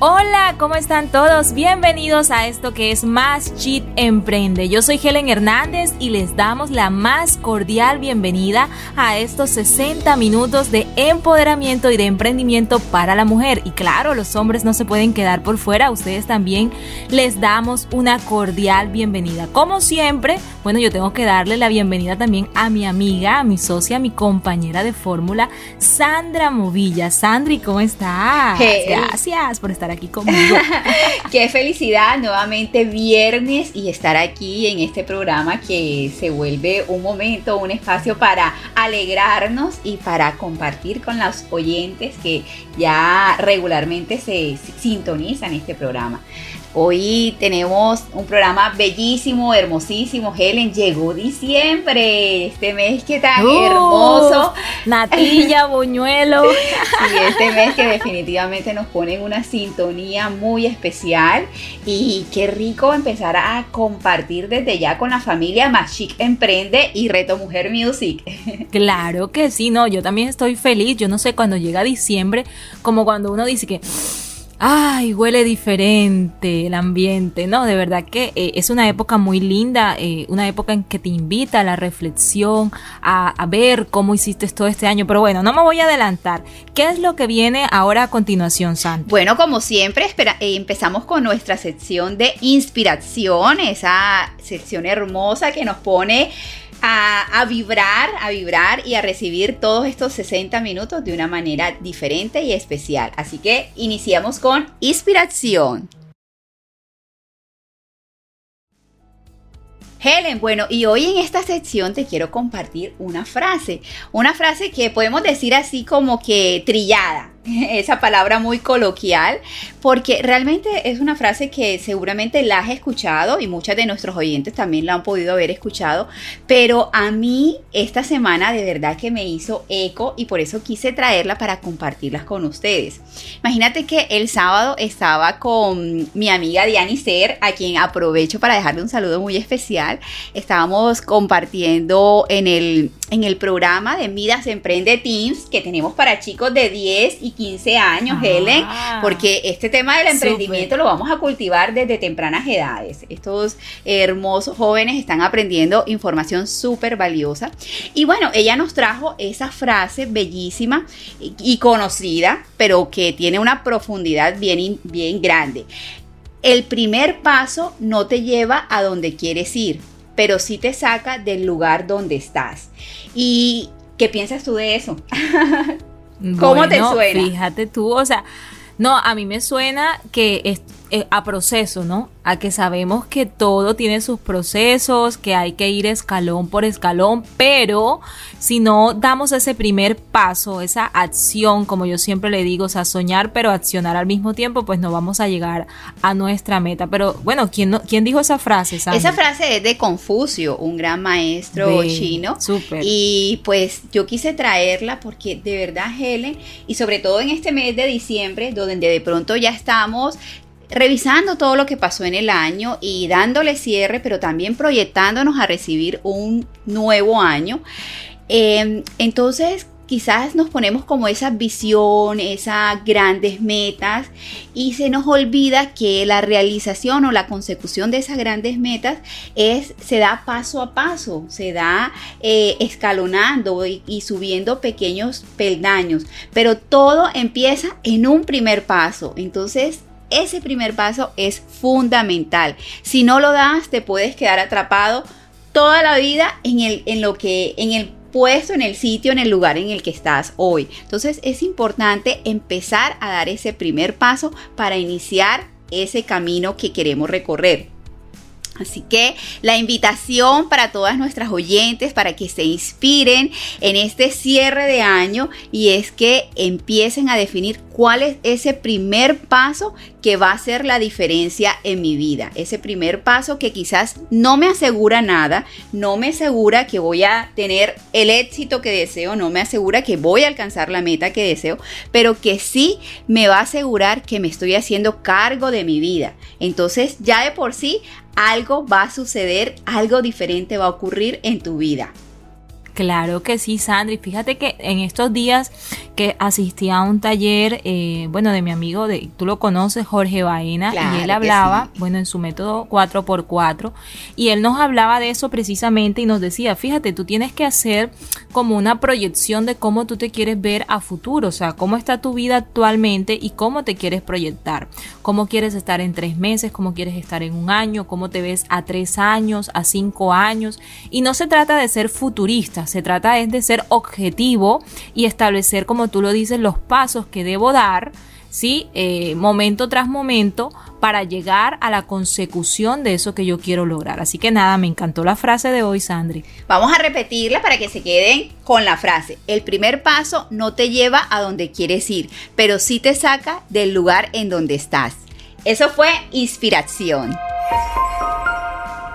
Hola, ¿cómo están todos? Bienvenidos a esto que es Más Cheat Emprende. Yo soy Helen Hernández y les damos la más cordial bienvenida a estos 60 minutos de empoderamiento y de emprendimiento para la mujer. Y claro, los hombres no se pueden quedar por fuera, ustedes también les damos una cordial bienvenida. Como siempre, bueno, yo tengo que darle la bienvenida también a mi amiga, a mi socia, a mi compañera de fórmula, Sandra Movilla. Sandri, ¿cómo estás? Gracias por estar aquí conmigo. Qué felicidad, nuevamente viernes y estar aquí en este programa que se vuelve un momento, un espacio para alegrarnos y para compartir con los oyentes que ya regularmente se sintonizan este programa. Hoy tenemos un programa bellísimo, hermosísimo. Helen, llegó diciembre, este mes que tan hermoso. Natilla, buñuelo. y este mes que definitivamente nos pone en una sintonía muy especial. Y qué rico empezar a compartir desde ya con la familia Más Chic Emprende y Reto Mujer Music. Claro que sí, no, yo también estoy feliz. Yo no sé, cuando llega diciembre, como cuando uno dice que ay, huele diferente el ambiente, ¿no? De verdad que eh, es una época muy linda, eh, una época en que te invita a la reflexión, a, ver cómo hiciste todo este año. Pero bueno, no me voy a adelantar. ¿Qué es lo que viene ahora a continuación, Santa? Bueno, como siempre, espera, eh, empezamos con nuestra sección de inspiración, esa sección hermosa que nos pone a, vibrar, a vibrar y a recibir todos estos 60 minutos de una manera diferente y especial. Así que iniciamos con inspiración. Helen, bueno, y hoy en esta sección te quiero compartir una frase, una frase que podemos decir así como que trillada, esa palabra muy coloquial, porque realmente es una frase que seguramente la has escuchado y muchas de nuestros oyentes también la han podido haber escuchado, pero a mí esta semana de verdad que me hizo eco y por eso quise traerla para compartirlas con ustedes. Imagínate que el sábado estaba con mi amiga Diani Ser, a quien aprovecho para dejarle un saludo muy especial. Estábamos compartiendo en el, en el programa de Midas Emprende Teams que tenemos para chicos de 10 y 15 años, Helen, ah. porque este tema del emprendimiento lo vamos a cultivar desde tempranas edades. Estos hermosos jóvenes están aprendiendo información súper valiosa. Y bueno, ella nos trajo esa frase bellísima y conocida, pero que tiene una profundidad bien, bien grande. El primer paso no te lleva a donde quieres ir, pero sí te saca del lugar donde estás. ¿Y qué piensas tú de eso? ¿Cómo te suena? Fíjate tú, o sea, no, a mí me suena que es, a proceso, ¿no? A que sabemos que todo tiene sus procesos, que hay que ir escalón por escalón, pero si no damos ese primer paso, esa acción, como yo siempre le digo, o sea, soñar pero accionar al mismo tiempo, pues no vamos a llegar a nuestra meta. Pero bueno, ¿quién, no, quién dijo esa frase? Esa frase es de Confucio, un gran maestro chino. Súper. Y pues yo quise traerla porque de verdad, Helen, y sobre todo en este mes de diciembre, donde de pronto ya estamos revisando todo lo que pasó en el año y dándole cierre, pero también proyectándonos a recibir un nuevo año. Em, entonces, quizás nos ponemos como esa visión, esas grandes metas y se nos olvida que la realización o la consecución de esas grandes metas es, se da paso a paso, se da eh, escalonando y, y subiendo pequeños peldaños, pero todo empieza en un primer paso. Entonces, ese primer paso es fundamental. Si no lo das, te puedes quedar atrapado toda la vida en el, en lo que, en el puesto en el sitio, en el lugar en el que estás hoy. Entonces es importante empezar a dar ese primer paso para iniciar ese camino que queremos recorrer. Así que la invitación para todas nuestras oyentes para que se inspiren en este cierre de año y es que empiecen a definir cuál es ese primer paso que va a hacer la diferencia en mi vida. Ese primer paso que quizás no me asegura nada, no me asegura que voy a tener el éxito que deseo, no me asegura que voy a alcanzar la meta que deseo, pero que sí me va a asegurar que me estoy haciendo cargo de mi vida. Entonces ya de por sí algo va a suceder, algo diferente va a ocurrir en tu vida. Claro que sí, Sandri. Fíjate que en estos días que asistí a un taller, eh, bueno, de mi amigo, de, tú lo conoces, Jorge Baena, y él hablaba, bueno, en su método 4x4, y él nos hablaba de eso precisamente y nos decía, fíjate, tú tienes que hacer como una proyección de cómo tú te quieres ver a futuro, o sea, cómo está tu vida actualmente y cómo te quieres proyectar, cómo quieres estar en tres meses, cómo quieres estar en un año, cómo te ves a tres años, a cinco años, y no se trata de ser futurista, se trata es de ser objetivo y establecer, como tú lo dices, los pasos que debo dar, ¿sí? Eh, momento tras momento para llegar a la consecución de eso que yo quiero lograr. Así que nada, me encantó la frase de hoy, Sandri. Vamos a repetirla para que se queden con la frase. El primer paso no te lleva a donde quieres ir, pero sí te saca del lugar en donde estás. Eso fue inspiración.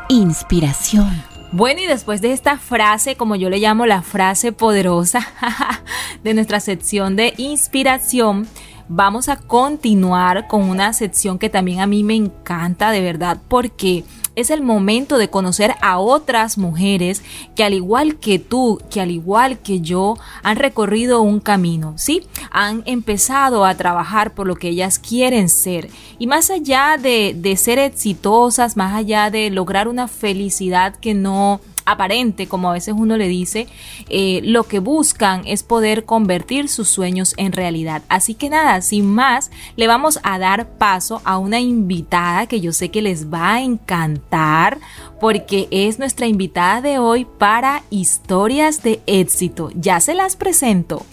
Inspiración. Bueno, y después de esta frase, como yo le llamo la frase poderosa de nuestra sección de inspiración, vamos a continuar con una sección que también a mí me encanta de verdad porque es el momento de conocer a otras mujeres que al igual que tú, que al igual que yo, han recorrido un camino, ¿sí? Han empezado a trabajar por lo que ellas quieren ser. Y más allá de, de ser exitosas, más allá de lograr una felicidad que no aparente, como a veces uno le dice, eh, lo que buscan es poder convertir sus sueños en realidad. Así que nada, sin más, le vamos a dar paso a una invitada que yo sé que les va a encantar porque es nuestra invitada de hoy para historias de éxito. Ya se las presento.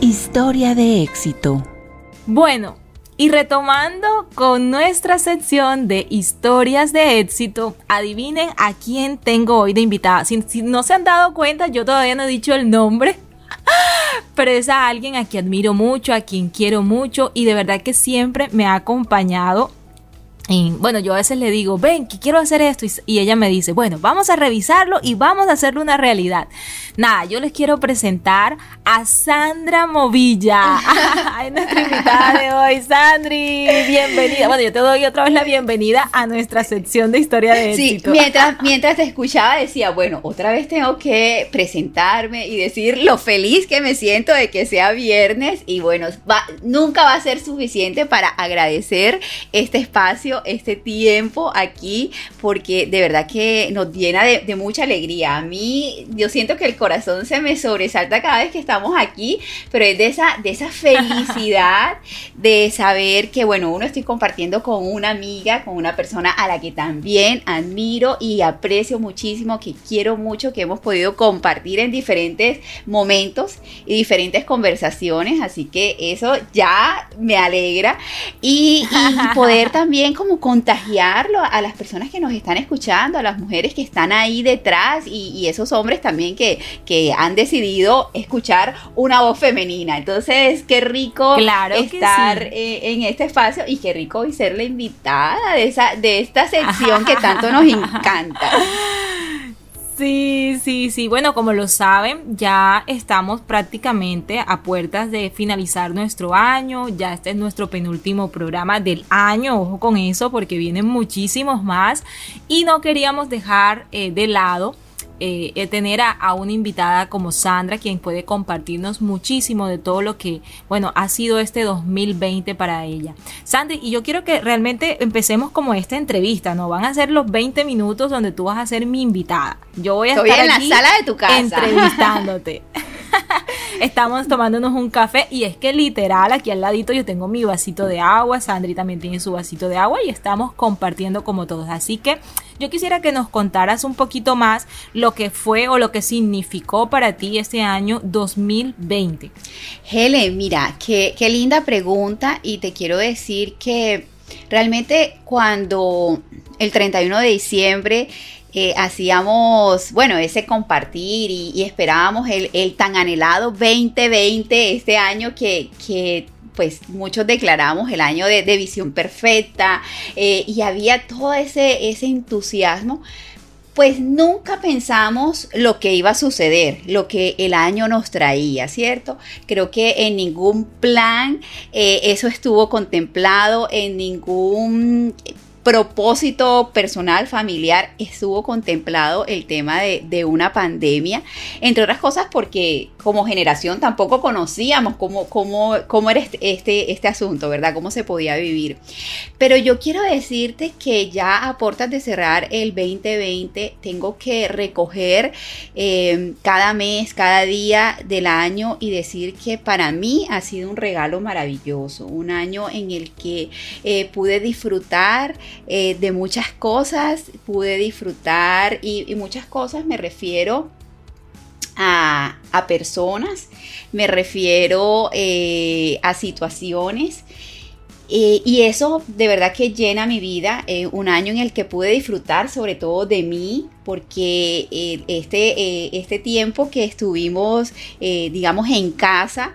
Historia de éxito. Bueno, y retomando con nuestra sección de historias de éxito, adivinen a quién tengo hoy de invitada. Si, no se han dado cuenta, yo todavía no he dicho el nombre, pero es a alguien a quien admiro mucho, a quien quiero mucho y de verdad que siempre me ha acompañado y bueno, yo a veces le digo, ven, que quiero hacer esto. Y, ella me dice, bueno, vamos a revisarlo y vamos a hacerlo una realidad. Nada, yo les quiero presentar a Sandra Movilla. es nuestra invitada de hoy. Sandri, bienvenida. Bueno, yo te doy otra vez la bienvenida a nuestra sección de historia de éxito. Sí, mientras, mientras te escuchaba decía, bueno, otra vez tengo que presentarme y decir lo feliz que me siento de que sea viernes. Y bueno, nunca va a ser suficiente para agradecer este espacio este tiempo aquí, porque de verdad que nos llena de, mucha alegría. A mí, yo siento que el corazón se me sobresalta cada vez que estamos aquí, pero es de esa, de esa felicidad de saber que, bueno, uno estoy compartiendo con una amiga, con una persona a la que también admiro y aprecio muchísimo, que quiero mucho, que hemos podido compartir en diferentes momentos y diferentes conversaciones, así que eso ya me alegra y, y poder también como contagiarlo a las personas que nos están escuchando, a las mujeres que están ahí detrás y, esos hombres también que, que, han decidido escuchar una voz femenina. Entonces, qué rico estar eh, en este espacio y qué rico hoy ser la invitada de, esa, de esta sección que tanto nos encanta. Sí, sí, sí. Bueno, como lo saben, ya estamos prácticamente a puertas de finalizar nuestro año. Ya este es nuestro penúltimo programa del año. Ojo con eso porque vienen muchísimos más. Y no queríamos dejar eh, de lado eh, eh, tener a, una invitada como Sandra, quien puede compartirnos muchísimo de todo lo que, bueno, ha sido este 2020 para ella. Sandra, y yo quiero que realmente empecemos como esta entrevista, ¿no? Van a ser los 20 minutos donde tú vas a ser mi invitada. Yo voy a estar en la sala de tu casa entrevistándote. Estamos tomándonos un café y es que literal aquí al ladito yo tengo mi vasito de agua, Sandri también tiene su vasito de agua y estamos compartiendo como todos. Así que yo quisiera que nos contaras un poquito más lo que fue o lo que significó para ti este año 2020. Helen, mira, qué, qué linda pregunta y te quiero decir que Realmente cuando el 31 de diciembre eh, hacíamos, bueno, ese compartir y, esperábamos el, tan anhelado 2020, este año que, que pues muchos declaramos el año de, visión perfecta eh, y había todo ese, ese entusiasmo pues nunca pensamos lo que iba a suceder, lo que el año nos traía, ¿cierto? Creo que en ningún plan eh, eso estuvo contemplado, en ningún propósito personal, familiar, estuvo contemplado el tema de, una pandemia, entre otras cosas porque como generación tampoco conocíamos cómo, cómo, cómo era este, este, este, asunto, ¿verdad? Cómo se podía vivir. Pero yo quiero decirte que ya a de cerrar el 2020 tengo que recoger eh, cada mes, cada día del año y decir que para mí ha sido un regalo maravilloso, un año en el que eh, pude disfrutar eh, de muchas cosas, pude disfrutar y, muchas cosas me refiero a, personas, me refiero eh, a situaciones. Eh, y eso de verdad que llena mi vida, un año en el que pude disfrutar sobre todo de mí, porque este, este tiempo que estuvimos, digamos, en casa,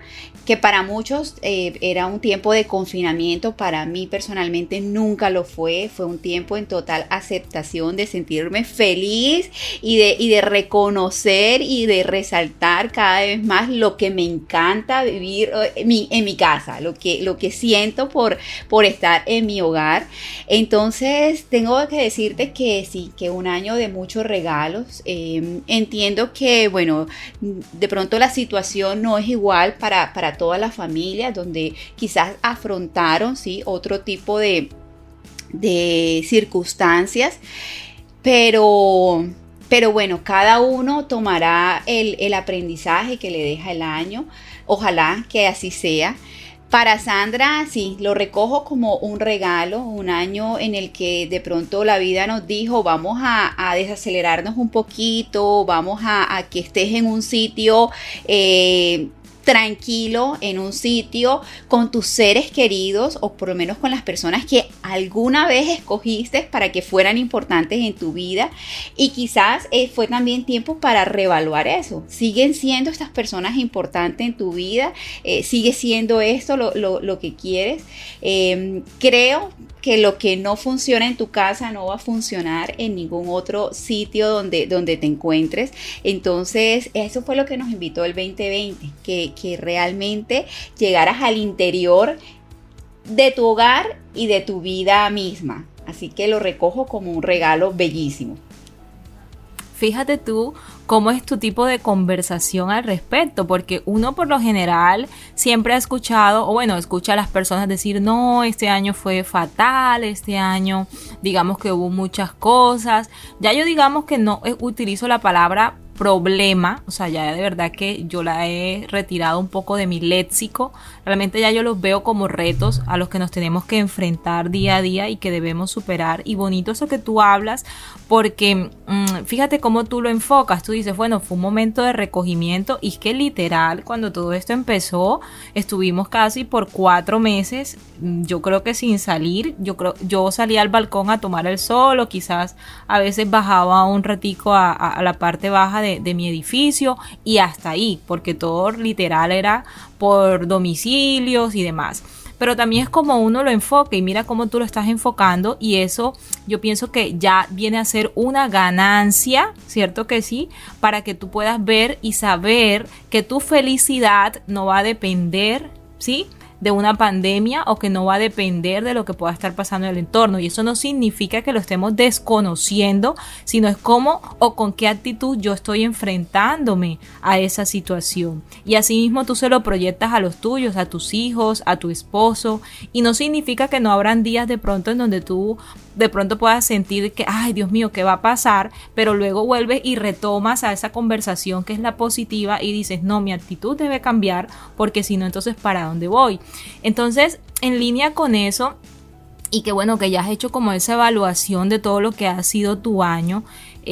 que para muchos eh, era un tiempo de confinamiento, para mí personalmente nunca lo fue, fue un tiempo en total aceptación de sentirme feliz y de, de reconocer y de resaltar cada vez más lo que me encanta vivir eh, en mi, en mi casa, lo que, lo que siento por, por estar en mi hogar. Entonces tengo que decirte que sí, que un año de muchos regalos. Em, entiendo que, bueno, de pronto la situación no es igual para, para todas las familias donde quizás afrontaron ¿sí? otro tipo de, de circunstancias, pero, pero bueno, cada uno tomará el, el aprendizaje que le deja el año, ojalá que así sea. Para Sandra, sí, lo recojo como un regalo, un año en el que de pronto la vida nos dijo, vamos a, desacelerarnos un poquito, vamos a, que estés en un sitio eh, tranquilo en un sitio con tus seres queridos o por lo menos con las personas que alguna vez escogiste para que fueran importantes en tu vida y quizás eh, fue también tiempo para reevaluar eso. ¿Siguen siendo estas personas importantes en tu vida? Eh, ¿Sigue siendo esto lo, que quieres? Em, creo que lo que no funciona en tu casa no va a funcionar en ningún otro sitio donde, donde te encuentres. Entonces, eso fue lo que nos invitó el 2020, que, que realmente llegaras al interior de tu hogar y de tu vida misma. Así que lo recojo como un regalo bellísimo. Fíjate tú cómo es tu tipo de conversación al respecto, porque uno por lo general siempre ha escuchado, o bueno, escucha a las personas decir, no, este año fue fatal, este año digamos que hubo muchas cosas. Ya yo digamos que no eh, utilizo la palabra problema, o sea, ya de verdad que yo la he retirado un poco de mi léxico, realmente ya yo los veo como retos a los que nos tenemos que enfrentar día a día y que debemos superar. Y bonito eso que tú hablas, porque mm, fíjate cómo tú lo enfocas, tú dices, bueno, fue un momento de recogimiento y es que literal, cuando todo esto empezó, estuvimos casi por cuatro meses, mm, yo creo que sin salir, yo creo, yo salía al balcón a tomar el sol o quizás a veces bajaba un ratico a la parte baja de mi edificio y hasta ahí, porque todo literal era por y demás pero también es como uno lo enfoque y mira cómo tú lo estás enfocando y eso yo pienso que ya viene a ser una ganancia, ¿cierto que sí? Para que tú puedas ver y saber que tu felicidad no va a depender, ¿sí? De una pandemia o que no va a depender de lo que pueda estar pasando en el entorno. Y eso no significa que lo estemos desconociendo, sino es cómo o con qué actitud yo estoy enfrentándome a esa situación. Y asimismo tú se lo proyectas a los tuyos, a tus hijos, a tu esposo. Y no significa que no habrán días de pronto en donde tú de pronto puedas sentir que, ay Dios mío, ¿qué va a pasar? Pero luego vuelves y retomas a esa conversación que es la positiva y dices, no, mi actitud debe cambiar porque si no, entonces, ¿para dónde voy? Entonces, en línea con eso, y que bueno, que ya has hecho como esa evaluación de todo lo que ha sido tu año,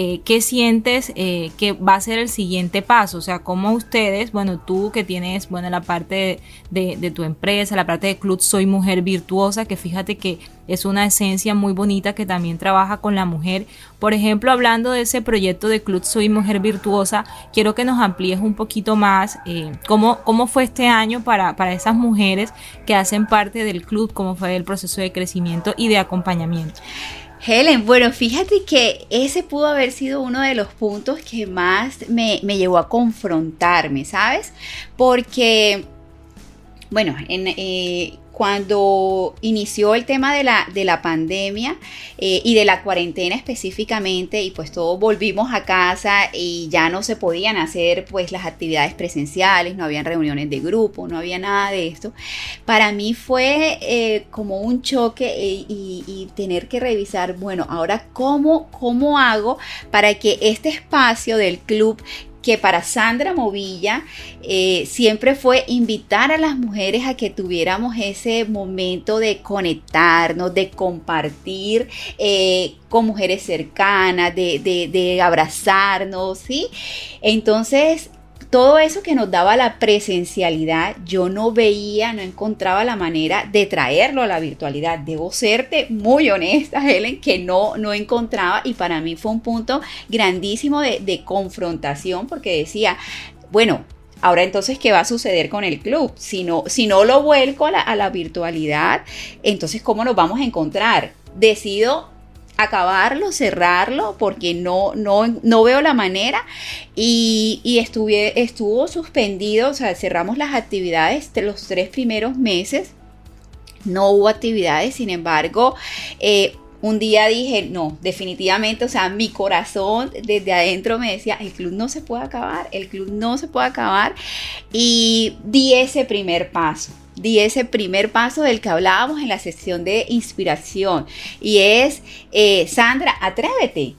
eh, ¿qué sientes eh, que va a ser el siguiente paso? O sea, ¿cómo ustedes, bueno, tú que tienes, bueno, la parte de, tu empresa, la parte de Club Soy Mujer Virtuosa, que fíjate que es una esencia muy bonita que también trabaja con la mujer. Por ejemplo, hablando de ese proyecto de Club Soy Mujer Virtuosa, quiero que nos amplíes un poquito más eh, cómo, cómo fue este año para, para esas mujeres que hacen parte del club, cómo fue el proceso de crecimiento y de acompañamiento. Helen, bueno, fíjate que ese pudo haber sido uno de los puntos que más me, me llevó a confrontarme, ¿sabes? Porque, bueno, en, eh, cuando inició el tema de la, de la pandemia eh, y de la cuarentena específicamente y pues todos volvimos a casa y ya no se podían hacer pues las actividades presenciales, no habían reuniones de grupo, no había nada de esto, para mí fue eh, como un choque eh, y, y, tener que revisar, bueno, ahora cómo, cómo hago para que este espacio del club que para Sandra Movilla eh, siempre fue invitar a las mujeres a que tuviéramos ese momento de conectarnos, de compartir eh, con mujeres cercanas, de, de, de abrazarnos, ¿sí? Entonces, todo eso que nos daba la presencialidad, yo no veía, no encontraba la manera de traerlo a la virtualidad. Debo serte muy honesta, Helen, que no, no encontraba y para mí fue un punto grandísimo de, confrontación porque decía, bueno, Ahora entonces, ¿qué va a suceder con el club? Si no, si no lo vuelco a la, a la virtualidad, entonces, ¿cómo nos vamos a encontrar? Decido acabarlo, cerrarlo, porque no, no, no veo la manera. Y, y estuve, estuvo suspendido, o sea, cerramos las actividades de los tres primeros meses. No hubo actividades, sin embargo, eh, un día dije, no, definitivamente, o sea, mi corazón desde adentro me decía, el club no se puede acabar, el club no se puede acabar. Y di ese primer paso di ese primer paso del que hablábamos en la sesión de inspiración y es, eh, Sandra, atrévete.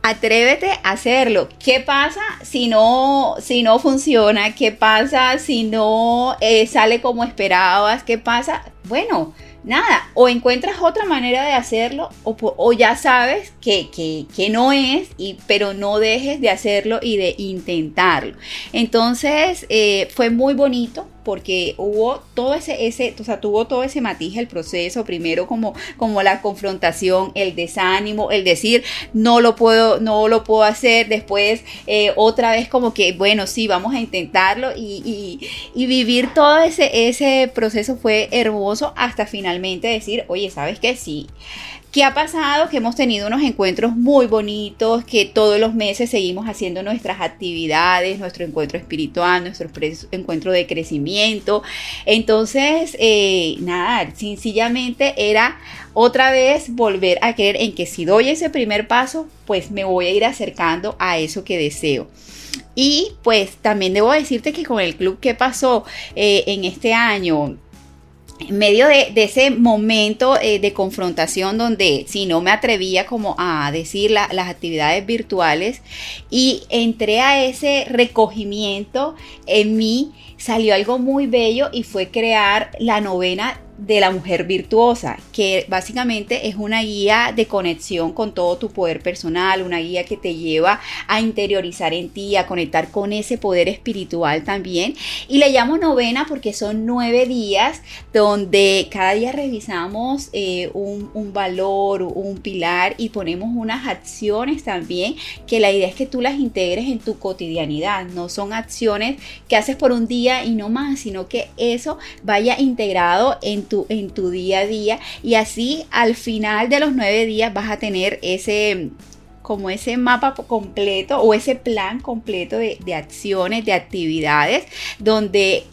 Atrévete a hacerlo. ¿Qué pasa si no, si no funciona? ¿Qué pasa si no eh, sale como esperabas? ¿Qué pasa? Bueno, nada, o encuentras otra manera de hacerlo o, ya sabes que, que, que, no es, y, pero no dejes de hacerlo y de intentarlo. Entonces eh, fue muy bonito porque hubo todo ese, ese, o sea, tuvo todo ese matiz el proceso, primero como, como la confrontación, el desánimo, el decir no lo puedo, no lo puedo hacer, después eh, otra vez como que, bueno, sí, vamos a intentarlo y, y, vivir todo ese, ese proceso fue hermoso hasta finalmente decir, oye, ¿sabes qué? Sí ¿Qué ha pasado? Que hemos tenido unos encuentros muy bonitos, que todos los meses seguimos haciendo nuestras actividades, nuestro encuentro espiritual, nuestro encuentro de crecimiento. Entonces, eh, nada, sencillamente era otra vez volver a creer en que si doy ese primer paso, pues me voy a ir acercando a eso que deseo. Y pues también debo decirte que con el club que pasó eh, en este año, en medio de, ese momento eh, de confrontación donde si no me atrevía como a decir la, las actividades virtuales y entré a ese recogimiento en mí, salió algo muy bello y fue crear la novena de la mujer virtuosa, que básicamente es una guía de conexión con todo tu poder personal, una guía que te lleva a interiorizar en ti, a conectar con ese poder espiritual también. Y le llamo novena porque son nueve días donde cada día revisamos eh, un, valor, un pilar y ponemos unas acciones también, que la idea es que tú las integres en tu cotidianidad, no son acciones que haces por un día y no más, sino que eso vaya integrado en tu, en tu día a día y así al final de los nueve días vas a tener ese como ese mapa completo o ese plan completo de, de acciones, de actividades, donde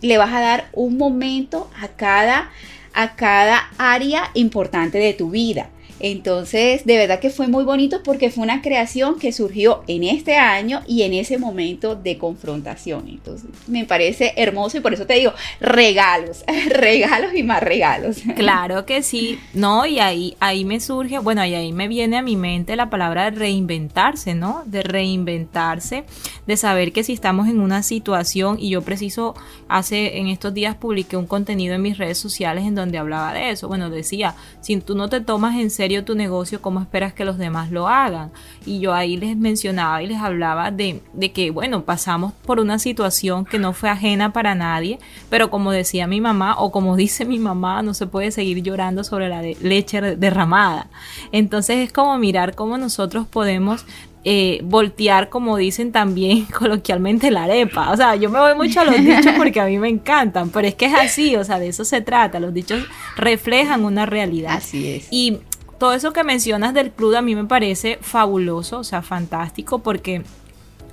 le vas a dar un momento a cada, a cada área importante de tu vida. Entonces, de verdad que fue muy bonito porque fue una creación que surgió en este año y en ese momento de confrontación. Entonces, me parece hermoso y por eso te digo, regalos, regalos y más regalos. Claro que sí, no, y ahí, ahí me surge, bueno, y ahí me viene a mi mente la palabra de reinventarse, ¿no? De reinventarse, de saber que si estamos en una situación, y yo preciso, hace, en estos días publiqué un contenido en mis redes sociales en donde hablaba de eso, bueno, decía, si tú no te tomas en serio serio tu negocio, ¿cómo esperas que los demás lo hagan? Y yo ahí les mencionaba y les hablaba de, de que, bueno, pasamos por una situación que no fue ajena para nadie, pero como decía mi mamá, o como dice mi mamá, no se puede seguir llorando sobre la leche derramada. Entonces es como mirar cómo nosotros podemos eh, voltear, como dicen también coloquialmente, la arepa. O sea, yo me voy mucho a los dichos porque a mí me encantan, pero es que es así, o sea, de eso se trata. Los dichos reflejan una realidad. Así es. Y todo eso que mencionas del club a mí me parece fabuloso, o sea, fantástico, porque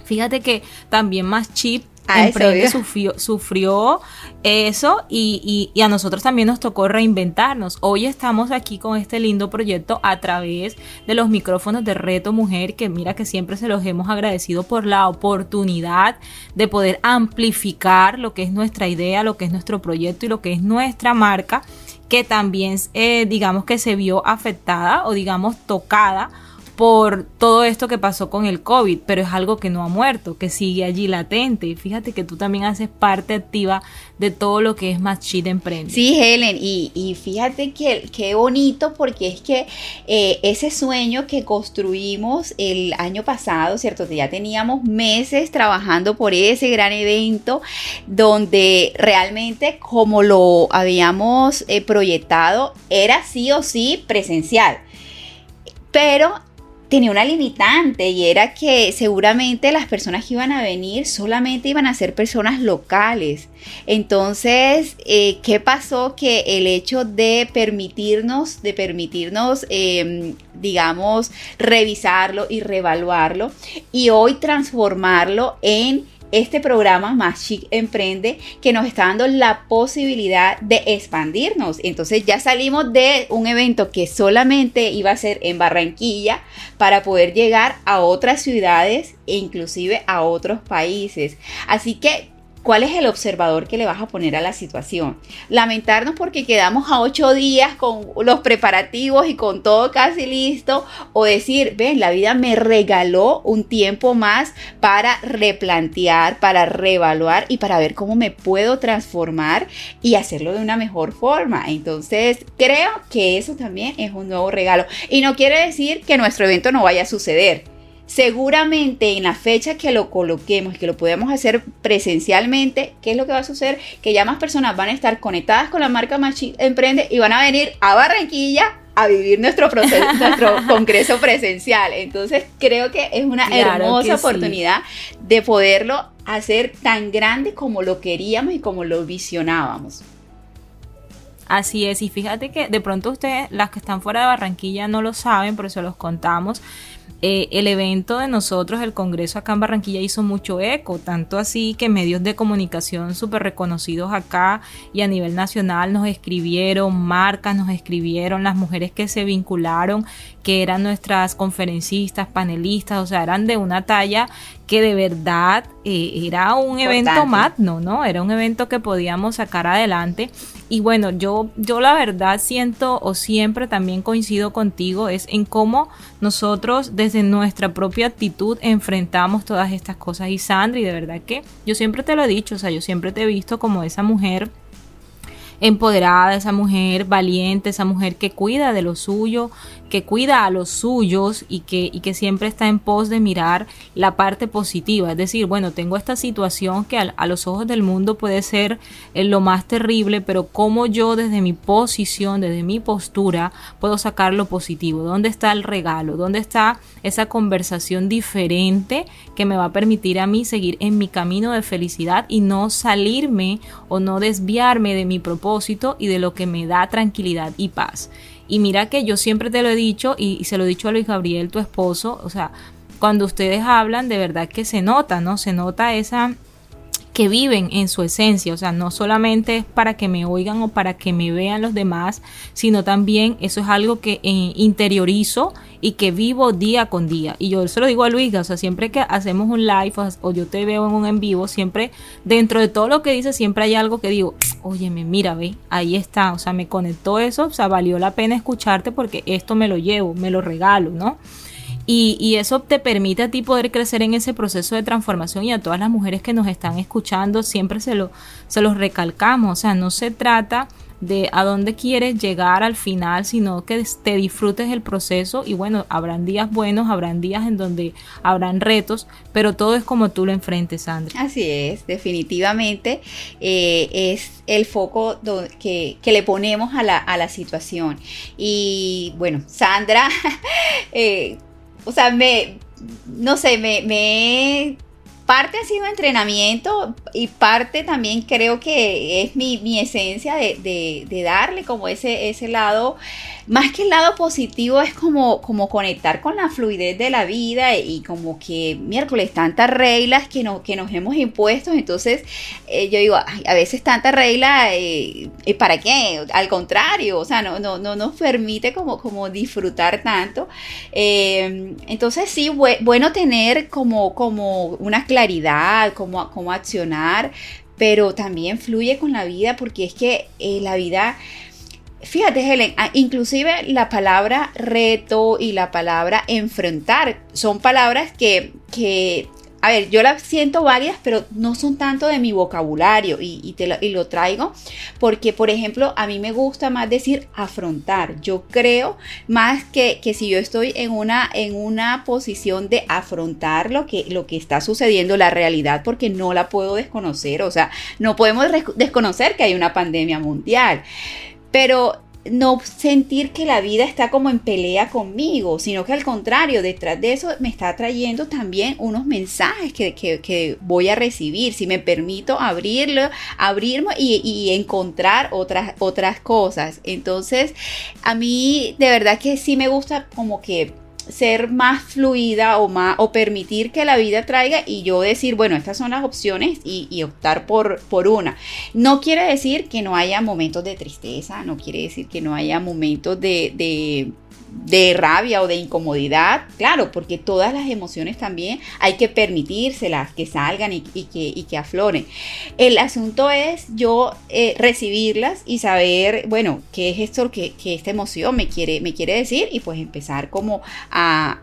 fíjate que también más chip a Emprende sufrió, sufrió, eso y, y, a nosotros también nos tocó reinventarnos. Hoy estamos aquí con este lindo proyecto a través de los micrófonos de Reto Mujer, que mira que siempre se los hemos agradecido por la oportunidad de poder amplificar lo que es nuestra idea, lo que es nuestro proyecto y lo que es nuestra marca, que también eh, digamos que se vio afectada o digamos tocada por todo esto que pasó con el COVID, pero es algo que no ha muerto, que sigue allí latente. Fíjate que tú también haces parte activa de todo lo que es Más Chit Emprende. Sí, Helen, y, fíjate que qué bonito porque es que eh, ese sueño que construimos el año pasado, ¿cierto? Ya teníamos meses trabajando por ese gran evento donde realmente como lo habíamos eh, proyectado era sí o sí presencial. Pero tenía una limitante y era que seguramente las personas que iban a venir solamente iban a ser personas locales. Entonces, eh, ¿qué pasó? Que el hecho de permitirnos, de permitirnos, em, digamos, revisarlo y reevaluarlo y hoy transformarlo en este programa Más Chic Emprende que nos está dando la posibilidad de expandirnos. Entonces ya salimos de un evento que solamente iba a ser en Barranquilla para poder llegar a otras ciudades e inclusive a otros países. Así que ¿Cuál es el observador que le vas a poner a la situación? Lamentarnos porque quedamos a ocho días con los preparativos y con todo casi listo. O decir, ven, la vida me regaló un tiempo más para replantear, para reevaluar y para ver cómo me puedo transformar y hacerlo de una mejor forma. Entonces, creo que eso también es un nuevo regalo. Y no quiere decir que nuestro evento no vaya a suceder seguramente en la fecha que lo coloquemos y que lo podamos hacer presencialmente, ¿qué es lo que va a suceder? Que ya más personas van a estar conectadas con la marca Machi Emprende y van a venir a Barranquilla a vivir nuestro proceso, nuestro congreso presencial. Entonces creo que es una hermosa oportunidad de poderlo hacer tan grande como lo queríamos y como lo visionábamos. Así es, y fíjate que de pronto ustedes, las que están fuera de Barranquilla, no lo saben, por eso los contamos. Eh, el evento de nosotros, el Congreso acá en Barranquilla, hizo mucho eco, tanto así que medios de comunicación súper reconocidos acá y a nivel nacional nos escribieron, marcas nos escribieron, las mujeres que se vincularon, que eran nuestras conferencistas, panelistas, o sea, eran de una talla que de verdad eh, era un evento magno, ¿no? Era un evento que podíamos sacar adelante. Y bueno, yo, yo la verdad siento o siempre también coincido contigo es en cómo nosotros desde nuestra propia actitud enfrentamos todas estas cosas. Y Sandra, y de verdad que yo siempre te lo he dicho, o sea, yo siempre te he visto como esa mujer empoderada, esa mujer valiente, esa mujer que cuida de lo suyo, que cuida a los suyos y que, y que siempre está en pos de mirar la parte positiva. Es decir, bueno, tengo esta situación que a, los ojos del mundo puede ser eh, lo más terrible, pero cómo yo desde mi posición, desde mi postura, puedo sacar lo positivo. ¿Dónde está el regalo? ¿Dónde está esa conversación diferente que me va a permitir a mí seguir en mi camino de felicidad y no salirme o no desviarme de mi propósito y de lo que me da tranquilidad y paz? Y mira que yo siempre te lo he dicho y, se lo he dicho a Luis Gabriel, tu esposo, o sea, cuando ustedes hablan, de verdad que se nota, ¿no? Se nota esa que viven en su esencia, o sea, no solamente es para que me oigan o para que me vean los demás, sino también eso es algo que eh, interiorizo y que vivo día con día. Y yo se lo digo a Luisa, o sea, siempre que hacemos un live o, yo te veo en un en vivo, siempre dentro de todo lo que dice, siempre hay algo que digo, óyeme, mira, ve, ahí está, o sea, me conectó eso, o sea, valió la pena escucharte porque esto me lo llevo, me lo regalo, ¿no? Y, eso te permite a ti poder crecer en ese proceso de transformación y a todas las mujeres que nos están escuchando siempre se, lo, se los recalcamos. O sea, no se trata de a dónde quieres llegar al final, sino que te disfrutes el proceso y bueno, habrán días buenos, habrán días en donde habrán retos, pero todo es como tú lo enfrentes, Sandra. Así es, definitivamente eh, es el foco que, que, le ponemos a la, a la situación. Y bueno, Sandra, eh, o sea, me, no sé, me, me parte ha sido entrenamiento y parte también creo que es mi, esencia de, darle como ese, ese lado, más que el lado positivo es como, como conectar con la fluidez de la vida y como que miércoles tantas reglas que, no, que nos hemos impuesto, entonces eh, yo digo, a veces tanta regla, eh, ¿para qué? Al contrario, o sea, no, no, no nos permite como, como disfrutar tanto. Eh, entonces sí, bueno tener como, como una clase claridad, cómo, cómo accionar, pero también fluye con la vida porque es que eh, la vida... Fíjate, Helen, ah, inclusive la palabra reto y la palabra enfrentar son palabras que, que a ver, yo las siento varias, pero no son tanto de mi vocabulario y, te lo, y, lo, traigo porque, por ejemplo, a mí me gusta más decir afrontar. Yo creo más que, que si yo estoy en una, en una posición de afrontar lo que, lo que está sucediendo, la realidad, porque no la puedo desconocer. O sea, no podemos desconocer que hay una pandemia mundial. Pero no sentir que la vida está como en pelea conmigo, sino que al contrario, detrás de eso me está trayendo también unos mensajes que, voy a recibir, si me permito abrirlo, abrirme y, y, encontrar otras, otras cosas. Entonces, a mí de verdad que sí me gusta como que ser más fluida o, más, o permitir que la vida traiga y yo decir, bueno, estas son las opciones y, optar por, por una. No quiere decir que no haya momentos de tristeza, no quiere decir que no haya momentos de de rabia o de incomodidad, claro, porque todas las emociones también hay que permitírselas que salgan y, que, que, afloren. El asunto es yo eh, recibirlas y saber, bueno, qué es esto que, que, esta emoción me quiere, me quiere decir y pues empezar como a,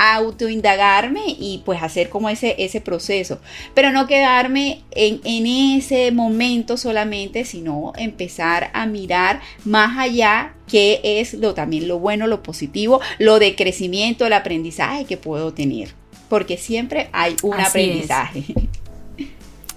autoindagarme y pues hacer como ese, ese proceso, pero no quedarme en, en, ese momento solamente, sino empezar a mirar más allá qué es lo también lo bueno, lo positivo, lo de crecimiento, el aprendizaje que puedo tener, porque siempre hay un aprendizaje.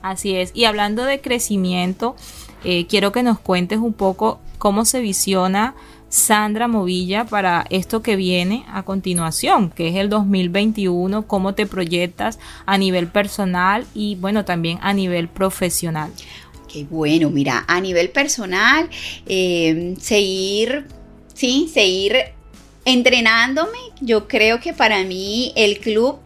Así es, y hablando de crecimiento, eh, quiero que nos cuentes un poco cómo se visiona Sandra Movilla para esto que viene a continuación, que es el 2021, cómo te proyectas a nivel personal y bueno, también a nivel profesional. Qué bueno, mira, a nivel personal, eh, seguir, sí, seguir entrenándome. Yo creo que para mí el club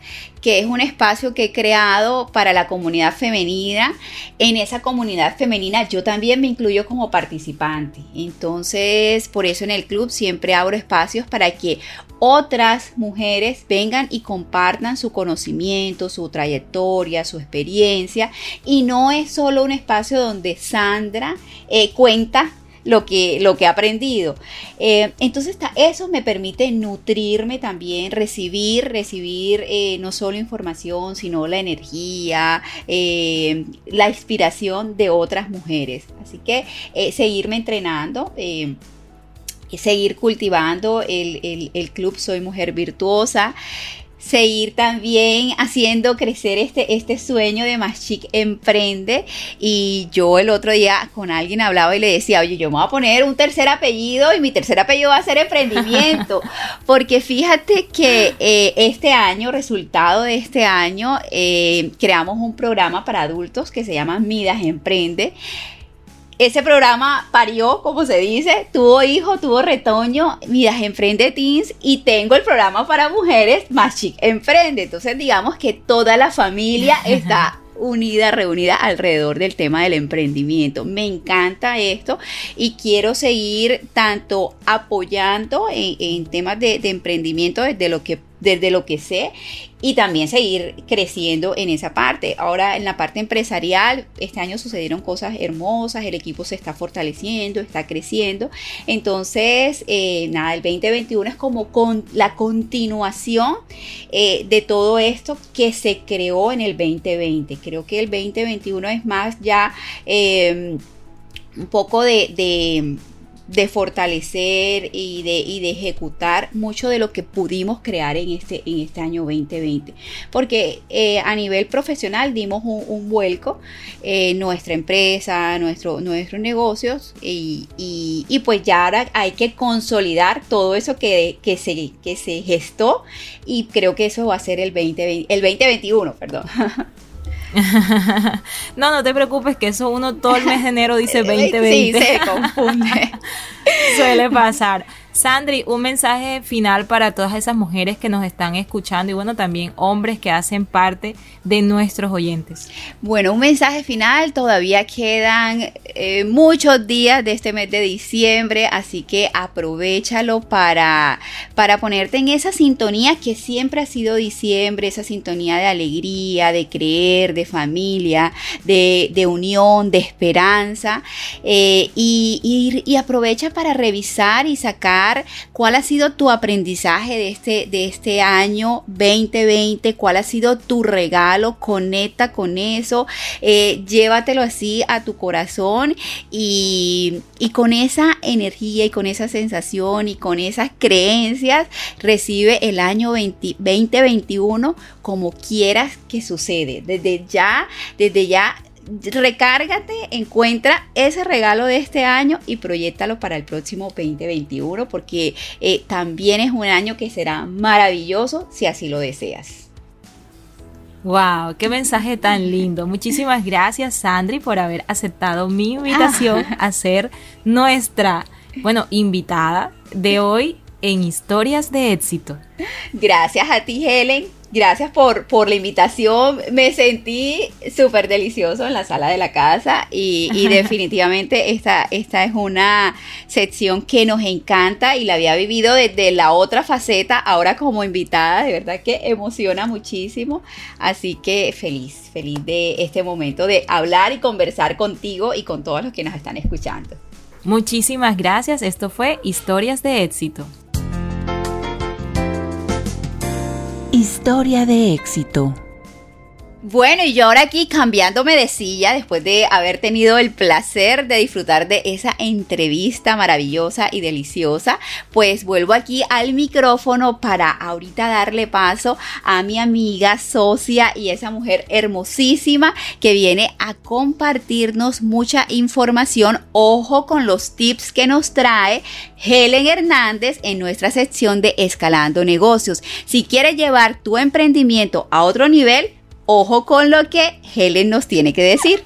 que es un espacio que he creado para la comunidad femenina. En esa comunidad femenina yo también me incluyo como participante. Entonces, por eso en el club siempre abro espacios para que otras mujeres vengan y compartan su conocimiento, su trayectoria, su experiencia. Y no es solo un espacio donde Sandra eh, cuenta lo que, lo que he aprendido. Eh, entonces eso me permite nutrirme también, recibir, recibir eh, no solo información, sino la energía, eh, la inspiración de otras mujeres. Así que seguirme entrenando seguir cultivando el, el, club Soy Mujer Virtuosa seguir también haciendo crecer este, este sueño de Más Chic Emprende. Y yo el otro día con alguien hablaba y le decía, oye, yo me voy a poner un tercer apellido y mi tercer apellido va a ser emprendimiento. Porque fíjate que eh, este año, resultado de este año, eh, creamos un programa para adultos que se llama Midas Emprende ese programa parió, como se dice, tuvo hijo, tuvo retoño, Midas Emprende Teens y tengo el programa para mujeres Más Chic Emprende. Entonces digamos que toda la familia está unida, reunida alrededor del tema del emprendimiento. Me encanta esto y quiero seguir tanto apoyando en, temas de, de emprendimiento desde lo que desde lo que sé y también seguir creciendo en esa parte. Ahora en la parte empresarial, este año sucedieron cosas hermosas, el equipo se está fortaleciendo, está creciendo. Entonces, eh, nada, el 2021 es como con la continuación eh, de todo esto que se creó en el 2020. Creo que el 2021 es más ya eh, un poco de de fortalecer y de, y de, ejecutar mucho de lo que pudimos crear en este, en este año 2020. Porque eh, a nivel profesional dimos un, vuelco, en nuestra empresa, nuestro, nuestros negocios, y, y, pues ya ahora hay que consolidar todo eso que, que, se, que se gestó y creo que eso va a ser el, 2020, el 2021, perdón. no, no te preocupes que eso uno todo el mes de enero dice 2020. Sí, se confunde. Suele pasar. Sandri, un mensaje final para todas esas mujeres que nos están escuchando y bueno, también hombres que hacen parte de nuestros oyentes. Bueno, un mensaje final, todavía quedan eh, muchos días de este mes de diciembre, así que aprovechalo para, para ponerte en esa sintonía que siempre ha sido diciembre, esa sintonía de alegría, de creer, de familia, de, unión, de esperanza, eh, y aprovecha para revisar y sacar cuál ha sido tu aprendizaje de este, de este año 2020, cuál ha sido tu regalo, conecta con eso, eh, llévatelo así a tu corazón y, con esa energía y con esa sensación y con esas creencias recibe el año 2021 como quieras que sucede. Desde ya, desde ya recárgate, encuentra ese regalo de este año y proyectalo para el próximo 2021 porque eh, también es un año que será maravilloso si así lo deseas. Wow, qué mensaje tan lindo. Muchísimas gracias, Sandri, por haber aceptado mi invitación ah. a ser nuestra, bueno, invitada de hoy en Historias de Éxito. Gracias a ti, Helen. Gracias por, por la invitación. Me sentí súper delicioso en la sala de la casa y, definitivamente esta, esta es una sección que nos encanta y la había vivido desde la otra faceta, ahora como invitada. De verdad que emociona muchísimo. Así que feliz, feliz de este momento de hablar y conversar contigo y con todos los que nos están escuchando. Muchísimas gracias. Esto fue Historias de éxito. Historia de éxito. Bueno, y yo ahora aquí cambiándome de silla después de haber tenido el placer de disfrutar de esa entrevista maravillosa y deliciosa, pues vuelvo aquí al micrófono para ahorita darle paso a mi amiga, socia y esa mujer hermosísima que viene a compartirnos mucha información. Ojo con los tips que nos trae Helen Hernández en nuestra sección de Escalando Negocios. Si quieres llevar tu emprendimiento a otro nivel, ojo con lo que Helen nos tiene que decir.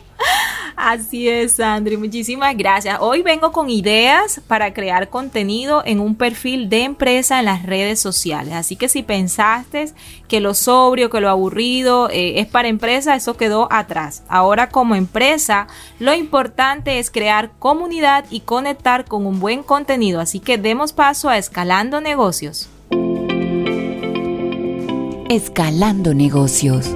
Así es, Sandri. Muchísimas gracias. Hoy vengo con ideas para crear contenido en un perfil de empresa en las redes sociales. Así que si pensaste que lo sobrio, que lo aburrido eh, es para empresa, eso quedó atrás. Ahora como empresa, lo importante es crear comunidad y conectar con un buen contenido. Así que demos paso a Escalando Negocios. Escalando Negocios.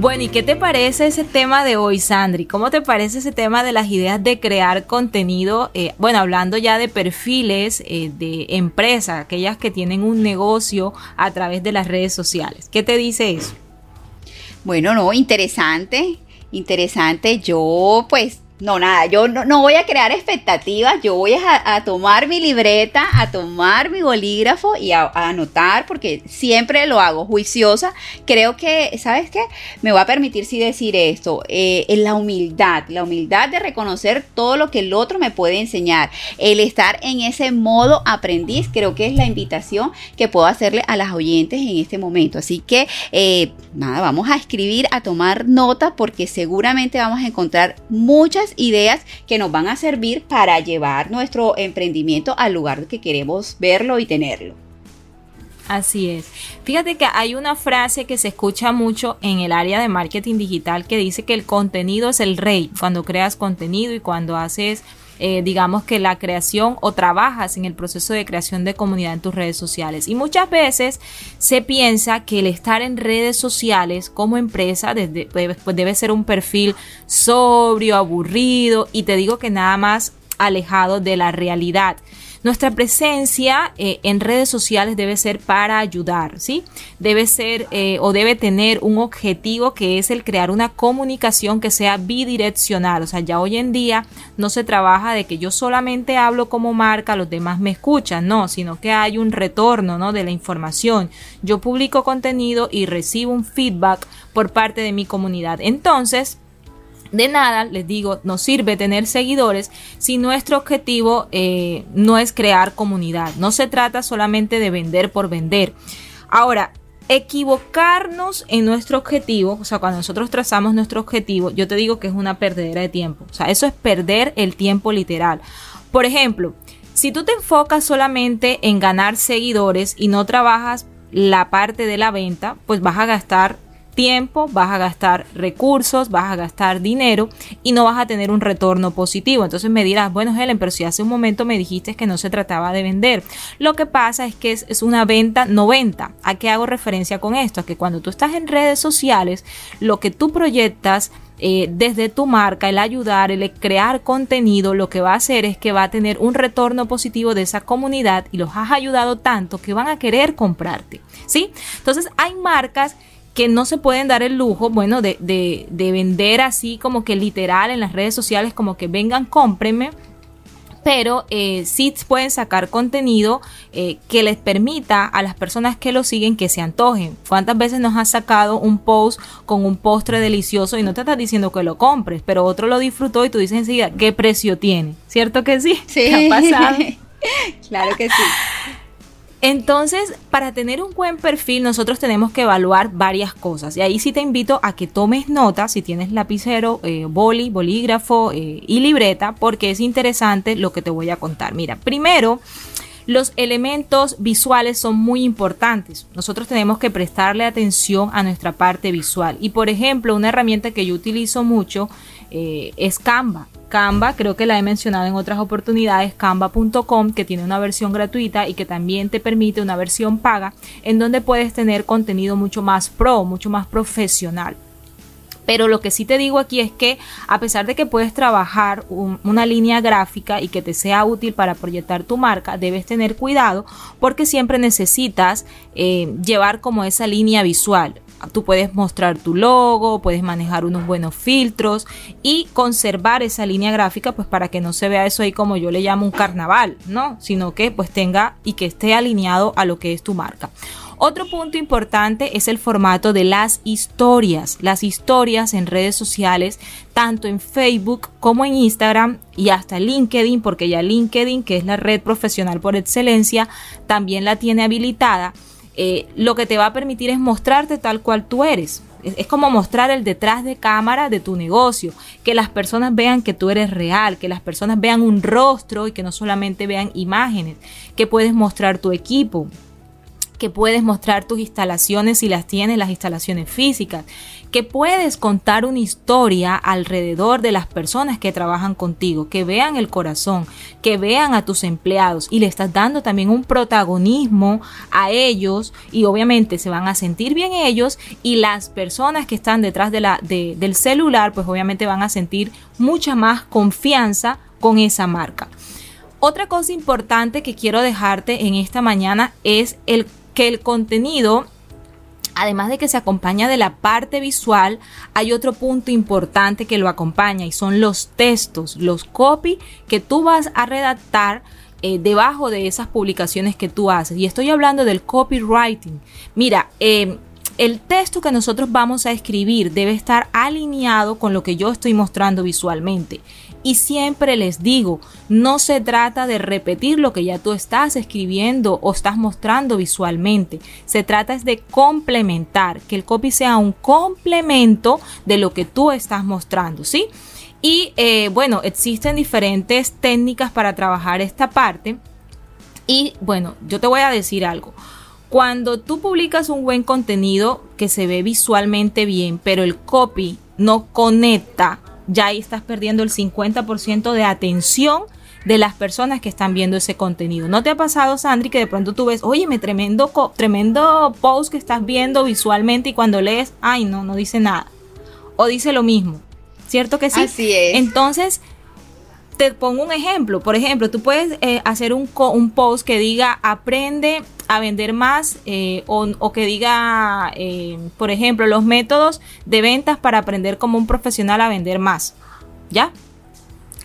Bueno, ¿y qué te parece ese tema de hoy, Sandri? ¿Cómo te parece ese tema de las ideas de crear contenido? Eh, bueno, hablando ya de perfiles eh, de empresas, aquellas que tienen un negocio a través de las redes sociales. ¿Qué te dice eso? Bueno, no, interesante, interesante. Yo pues no, nada, yo no, voy a crear expectativas, yo voy a, tomar mi libreta, a tomar mi bolígrafo y a, anotar, porque siempre lo hago juiciosa. Creo que, ¿sabes qué? Me va a permitir sí decir esto, eh, en la humildad, la humildad de reconocer todo lo que el otro me puede enseñar, el estar en ese modo aprendiz, creo que es la invitación que puedo hacerle a las oyentes en este momento. Así que, eh, nada, vamos a escribir, a tomar nota, porque seguramente vamos a encontrar muchas ideas que nos van a servir para llevar nuestro emprendimiento al lugar que queremos verlo y tenerlo. Así es. Fíjate que hay una frase que se escucha mucho en el área de marketing digital que dice que el contenido es el rey. Cuando creas contenido y cuando haces eh, digamos que la creación o trabajas en el proceso de creación de comunidad en tus redes sociales. Y muchas veces se piensa que el estar en redes sociales como empresa desde, pues debe ser un perfil sobrio, aburrido y te digo que nada más alejado de la realidad. Nuestra presencia eh, en redes sociales debe ser para ayudar, ¿sí? Debe ser eh, o debe tener un objetivo que es el crear una comunicación que sea bidireccional. O sea, ya hoy en día no se trabaja de que yo solamente hablo como marca, los demás me escuchan, no, sino que hay un retorno, ¿no? De la información. Yo publico contenido y recibo un feedback por parte de mi comunidad. Entonces, de nada, les digo, nos sirve tener seguidores si nuestro objetivo eh, no es crear comunidad. No se trata solamente de vender por vender. Ahora, equivocarnos en nuestro objetivo, o sea, cuando nosotros trazamos nuestro objetivo, yo te digo que es una perdedera de tiempo. O sea, eso es perder el tiempo literal. Por ejemplo, si tú te enfocas solamente en ganar seguidores y no trabajas la parte de la venta, pues vas a gastar tiempo, vas a gastar recursos, vas a gastar dinero y no vas a tener un retorno positivo. Entonces me dirás, bueno Helen, pero si hace un momento me dijiste que no se trataba de vender. Lo que pasa es que es, una venta no venta. ¿A qué hago referencia con esto? A que cuando tú estás en redes sociales, lo que tú proyectas eh, desde tu marca, el ayudar, el crear contenido, lo que va a hacer es que va a tener un retorno positivo de esa comunidad y los has ayudado tanto que van a querer comprarte. ¿Sí? Entonces hay marcas que no se pueden dar el lujo, bueno, de, de, vender así como que literal en las redes sociales, como que vengan, cómprenme pero eh, sí pueden sacar contenido eh, que les permita a las personas que lo siguen que se antojen. ¿Cuántas veces nos has sacado un post con un postre delicioso y no te estás diciendo que lo compres, pero otro lo disfrutó y tú dices enseguida qué precio tiene? ¿Cierto que sí? Sí. ha pasado? claro que sí. Entonces, para tener un buen perfil, nosotros tenemos que evaluar varias cosas. Y ahí sí te invito a que tomes nota, si tienes lapicero, eh, boli, bolígrafo eh, y libreta, porque es interesante lo que te voy a contar. Mira, primero, los elementos visuales son muy importantes. Nosotros tenemos que prestarle atención a nuestra parte visual. Y por ejemplo, una herramienta que yo utilizo mucho eh, es Canva. Canva, creo que la he mencionado en otras oportunidades, canva.com, que tiene una versión gratuita y que también te permite una versión paga, en donde puedes tener contenido mucho más pro, mucho más profesional. Pero lo que sí te digo aquí es que a pesar de que puedes trabajar una línea gráfica y que te sea útil para proyectar tu marca, debes tener cuidado porque siempre necesitas eh, llevar como esa línea visual. Tú puedes mostrar tu logo, puedes manejar unos buenos filtros y conservar esa línea gráfica pues para que no se vea eso ahí como yo le llamo un carnaval, ¿no? Sino que pues tenga y que esté alineado a lo que es tu marca. Otro punto importante es el formato de las historias. Las historias en redes sociales, tanto en Facebook como en Instagram y hasta LinkedIn, porque ya LinkedIn, que es la red profesional por excelencia, también la tiene habilitada eh, lo que te va a permitir es mostrarte tal cual tú eres. Es, como mostrar el detrás de cámara de tu negocio, que las personas vean que tú eres real, que las personas vean un rostro y que no solamente vean imágenes, que puedes mostrar tu equipo, que puedes mostrar tus instalaciones si las tienes, las instalaciones físicas, que puedes contar una historia alrededor de las personas que trabajan contigo, que vean el corazón, que vean a tus empleados y le estás dando también un protagonismo a ellos y obviamente se van a sentir bien ellos y las personas que están detrás de la, del celular pues obviamente van a sentir mucha más confianza con esa marca. Otra cosa importante que quiero dejarte en esta mañana es el que el contenido, además de que se acompaña de la parte visual, hay otro punto importante que lo acompaña y son los textos, los copy que tú vas a redactar eh, debajo de esas publicaciones que tú haces. Y estoy hablando del copywriting. Mira, eh, el texto que nosotros vamos a escribir debe estar alineado con lo que yo estoy mostrando visualmente. Y siempre les digo, no se trata de repetir lo que ya tú estás escribiendo o estás mostrando visualmente. Se trata es de complementar, que el copy sea un complemento de lo que tú estás mostrando, ¿sí? Y eh, bueno, existen diferentes técnicas para trabajar esta parte. Y bueno, yo te voy a decir algo. Cuando tú publicas un buen contenido que se ve visualmente bien, pero el copy no conecta ya ahí estás perdiendo el 50% de atención de las personas que están viendo ese contenido. ¿No te ha pasado, Sandri, que de pronto tú ves, oye, me tremendo, tremendo post que estás viendo visualmente y cuando lees, ay, no, no dice nada? O dice lo mismo. ¿Cierto que sí? Así es. Entonces, te pongo un ejemplo. Por ejemplo, tú puedes eh, hacer un, post que diga aprende a vender más eh, o, que diga, eh, por ejemplo, los métodos de ventas para aprender como un profesional a vender más. ¿Ya?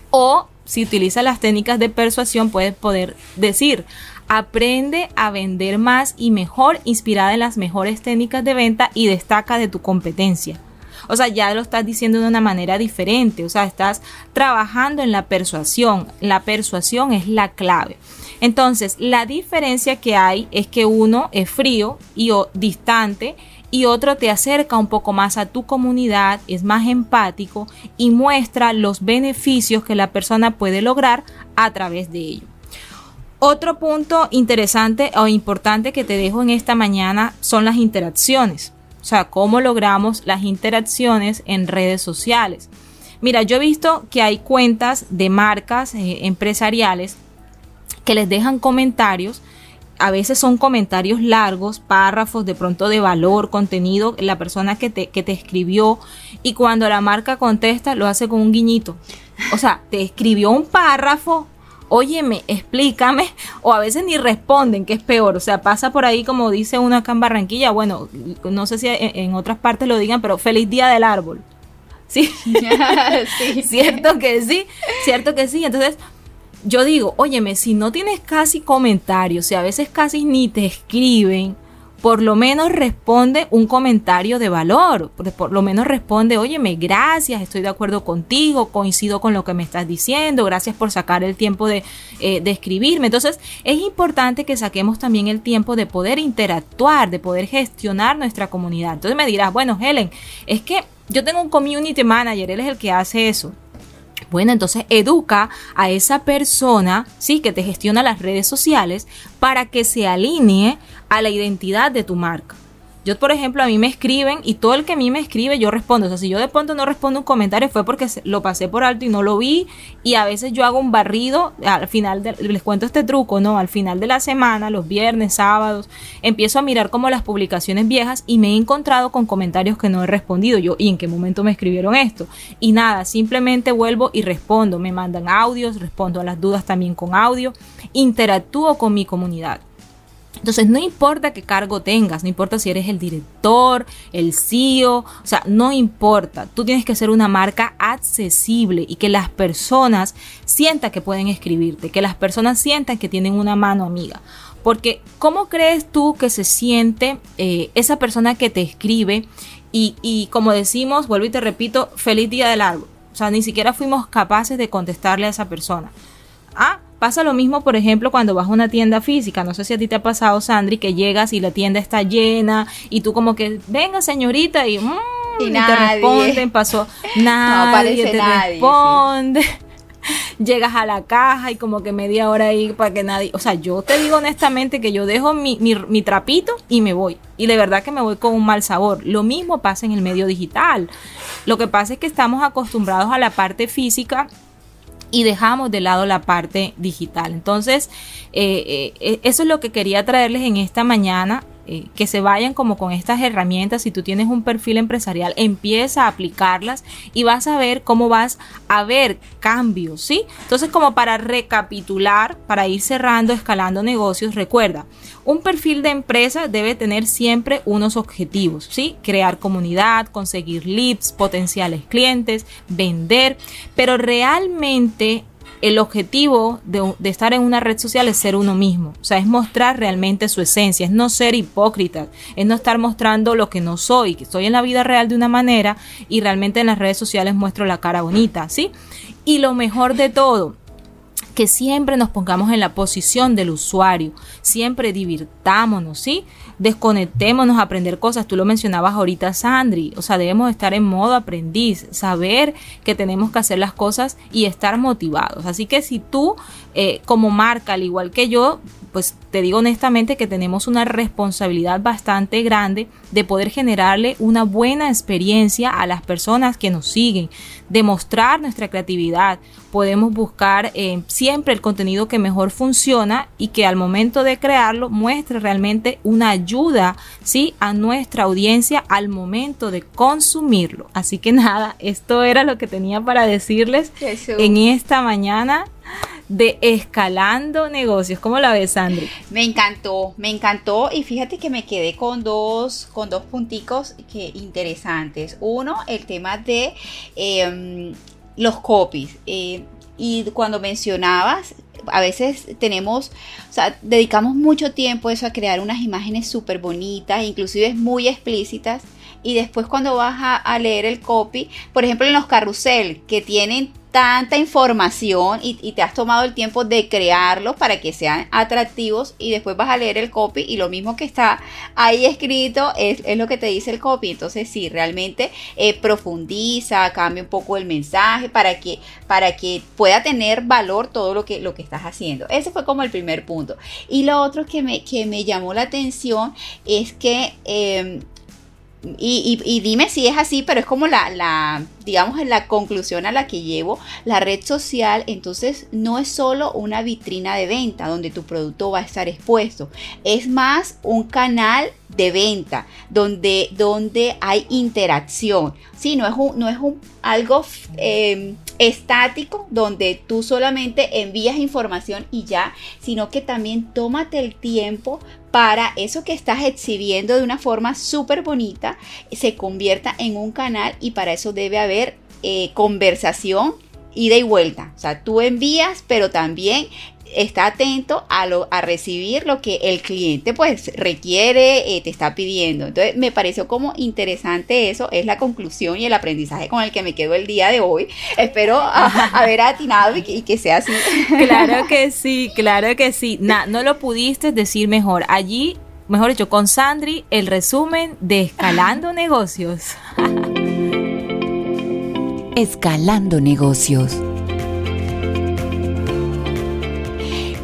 O si utiliza las técnicas de persuasión, puedes poder decir, aprende a vender más y mejor inspirada en las mejores técnicas de venta y destaca de tu competencia. O sea, ya lo estás diciendo de una manera diferente, o sea, estás trabajando en la persuasión. La persuasión es la clave. Entonces, la diferencia que hay es que uno es frío y o distante y otro te acerca un poco más a tu comunidad, es más empático y muestra los beneficios que la persona puede lograr a través de ello. Otro punto interesante o importante que te dejo en esta mañana son las interacciones. O sea, cómo logramos las interacciones en redes sociales. Mira, yo he visto que hay cuentas de marcas eh, empresariales que les dejan comentarios a veces son comentarios largos, párrafos de pronto de valor, contenido, la persona que te, que te escribió y cuando la marca contesta lo hace con un guiñito. O sea, te escribió un párrafo, óyeme, explícame, o a veces ni responden, que es peor. O sea, pasa por ahí como dice uno acá en Barranquilla, bueno, no sé si en, otras partes lo digan, pero feliz día del árbol. ¿Sí? sí. Cierto que sí, cierto que sí. Entonces, yo digo, óyeme, si no tienes casi comentarios, si a veces casi ni te escriben, por lo menos responde un comentario de valor, por, lo menos responde, óyeme, gracias, estoy de acuerdo contigo, coincido con lo que me estás diciendo, gracias por sacar el tiempo de, eh, de escribirme. Entonces, es importante que saquemos también el tiempo de poder interactuar, de poder gestionar nuestra comunidad. Entonces me dirás, bueno, Helen, es que yo tengo un community manager, él es el que hace eso. Bueno, entonces educa a esa persona, sí, que te gestiona las redes sociales para que se alinee a la identidad de tu marca. Yo, por ejemplo, a mí me escriben y todo el que a mí me escribe, yo respondo. O sea, si yo de pronto no respondo un comentario fue porque lo pasé por alto y no lo vi. Y a veces yo hago un barrido, al final, de, les cuento este truco, ¿no? Al final de la semana, los viernes, sábados, empiezo a mirar como las publicaciones viejas y me he encontrado con comentarios que no he respondido. Yo, ¿y en qué momento me escribieron esto? Y nada, simplemente vuelvo y respondo. Me mandan audios, respondo a las dudas también con audio, interactúo con mi comunidad. Entonces, no importa qué cargo tengas, no importa si eres el director, el CEO, o sea, no importa. Tú tienes que ser una marca accesible y que las personas sientan que pueden escribirte, que las personas sientan que tienen una mano amiga. Porque, ¿cómo crees tú que se siente eh, esa persona que te escribe? Y, y como decimos, vuelvo y te repito, feliz día del árbol. O sea, ni siquiera fuimos capaces de contestarle a esa persona. Ah, Pasa lo mismo, por ejemplo, cuando vas a una tienda física. No sé si a ti te ha pasado, Sandri, que llegas y la tienda está llena y tú como que, venga señorita, y, mm, y, te responden, pasó, nadie te responde. Llegas a la caja y como que media hora ahí para que nadie... O sea, yo te digo honestamente que yo dejo mi, mi, mi trapito y me voy. Y de verdad que me voy con un mal sabor. Lo mismo pasa en el medio digital. Lo que pasa es que estamos acostumbrados a la parte física y dejamos de lado la parte digital. Entonces, eh, eh, eso es lo que quería traerles en esta mañana. Eh, que se vayan como con estas herramientas. Si tú tienes un perfil empresarial, empieza a aplicarlas y vas a ver cómo vas a ver cambios, ¿sí? Entonces, como para recapitular, para ir cerrando, escalando negocios, recuerda, un perfil de empresa debe tener siempre unos objetivos, ¿sí? Crear comunidad, conseguir leads, potenciales clientes, vender, pero realmente el objetivo de, estar en una red social es ser uno mismo, o sea, es mostrar realmente su esencia, es no ser hipócrita, es no estar mostrando lo que no soy, que estoy en la vida real de una manera y realmente en las redes sociales muestro la cara bonita, ¿sí? Y lo mejor de todo, que siempre nos pongamos en la posición del usuario, siempre divirtámonos, ¿sí? desconectémonos a aprender cosas. Tú lo mencionabas ahorita, Sandri. O sea, debemos estar en modo aprendiz, saber que tenemos que hacer las cosas y estar motivados. Así que si tú, eh, como marca, al igual que yo, pues te digo honestamente que tenemos una responsabilidad bastante grande de poder generarle una buena experiencia a las personas que nos siguen, demostrar nuestra creatividad. Podemos buscar eh, siempre el contenido que mejor funciona y que al momento de crearlo muestre realmente una ayuda ¿sí? a nuestra audiencia al momento de consumirlo. Así que nada, esto era lo que tenía para decirles en esta mañana de Escalando Negocios. ¿Cómo la ves, Sandri? Me encantó, me encantó y fíjate que me quedé con dos, con dos punticos que interesantes. Uno, el tema de em, los copies. Eh, y cuando mencionabas, a veces tenemos, o sea, dedicamos mucho tiempo eso a crear unas imágenes súper bonitas, inclusive muy explícitas. Y después cuando vas a, leer el copy, por ejemplo en los carrusel que tienen tanta información y, te has tomado el tiempo de crearlos para que sean atractivos y después vas a leer el copy y lo mismo que está ahí escrito es, lo que te dice el copy. Entonces sí, realmente eh, profundiza, cambia un poco el mensaje para que, para que pueda tener valor todo lo que, lo que estás haciendo. Ese fue como el primer punto. Y lo otro que me, que me llamó la atención es que... Em, y, dime si es así, pero es como la, la, digamos, la conclusión a la que llevo, la red social entonces no es solo una vitrina de venta donde tu producto va a estar expuesto, es más un canal de venta donde, donde hay interacción, sí, no es, un, no es un, algo em, estático donde tú solamente envías información y ya, sino que también tómate el tiempo para eso que estás exhibiendo de una forma súper bonita se convierta en un canal y para eso debe haber eh, conversación ida y vuelta. O sea, tú envías, pero también está atento a, lo, a recibir lo que el cliente pues requiere, eh, te está pidiendo. Entonces me pareció como interesante eso, es la conclusión y el aprendizaje con el que me quedo el día de hoy. Espero haber atinado y que, sea así. Claro que sí, claro que sí. no lo pudiste decir mejor. Allí, mejor dicho, con Sandri, el resumen de Escalando Negocios. Escalando Negocios.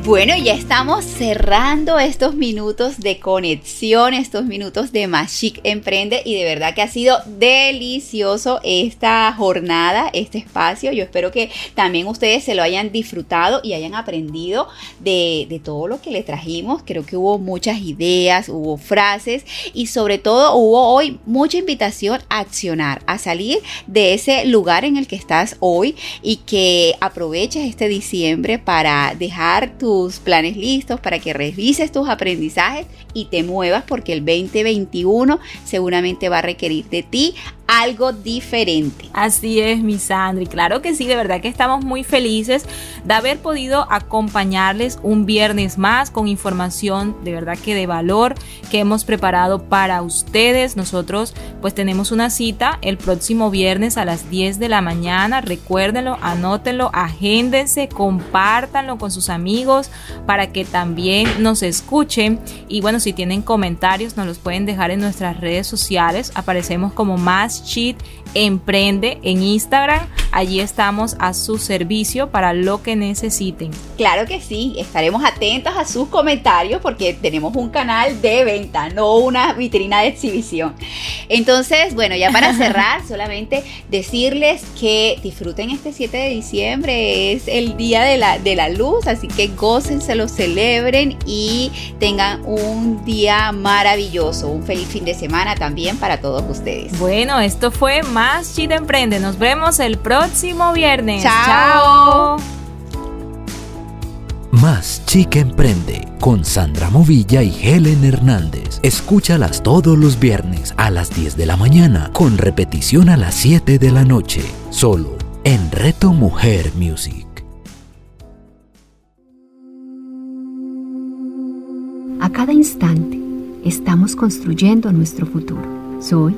Bueno, ya estamos cerrando estos minutos de conexión, estos minutos de Más Emprende y de verdad que ha sido delicioso esta jornada, este espacio. Yo espero que también ustedes se lo hayan disfrutado y hayan aprendido de, de todo lo que le trajimos. Creo que hubo muchas ideas, hubo frases y sobre todo hubo hoy mucha invitación a accionar, a salir de ese lugar en el que estás hoy y que aproveches este diciembre para dejar tu planes listos, para que revises tus aprendizajes y te muevas porque el 2021 seguramente va a requerir de ti algo diferente. Así es, mi Sandri. Claro que sí, de verdad que estamos muy felices de haber podido acompañarles un viernes más con información de verdad que de valor que hemos preparado para ustedes. Nosotros pues tenemos una cita el próximo viernes a las 10 de la mañana. Recuérdenlo, anótenlo, agéndense, compártanlo con sus amigos para que también nos escuchen. Y bueno, si tienen comentarios nos los pueden dejar en nuestras redes sociales. Aparecemos como más Cheat Emprende en Instagram. Allí estamos a su servicio para lo que necesiten. Claro que sí, estaremos atentos a sus comentarios porque tenemos un canal de venta, no una vitrina de exhibición. Entonces, bueno, ya para cerrar, solamente decirles que disfruten este 7 de diciembre, es el día de la, de la luz, así que gocen, se lo celebren y tengan un día maravilloso, un feliz fin de semana también para todos ustedes. Bueno, esto fue más Chita Emprende. Nos vemos el próximo viernes. Chao. Más Chica Emprende con Sandra Movilla y Helen Hernández. Escúchalas todos los viernes a las 10 de la mañana con repetición a las 7 de la noche. Solo en Reto Mujer Music. A cada instante estamos construyendo nuestro futuro. Soy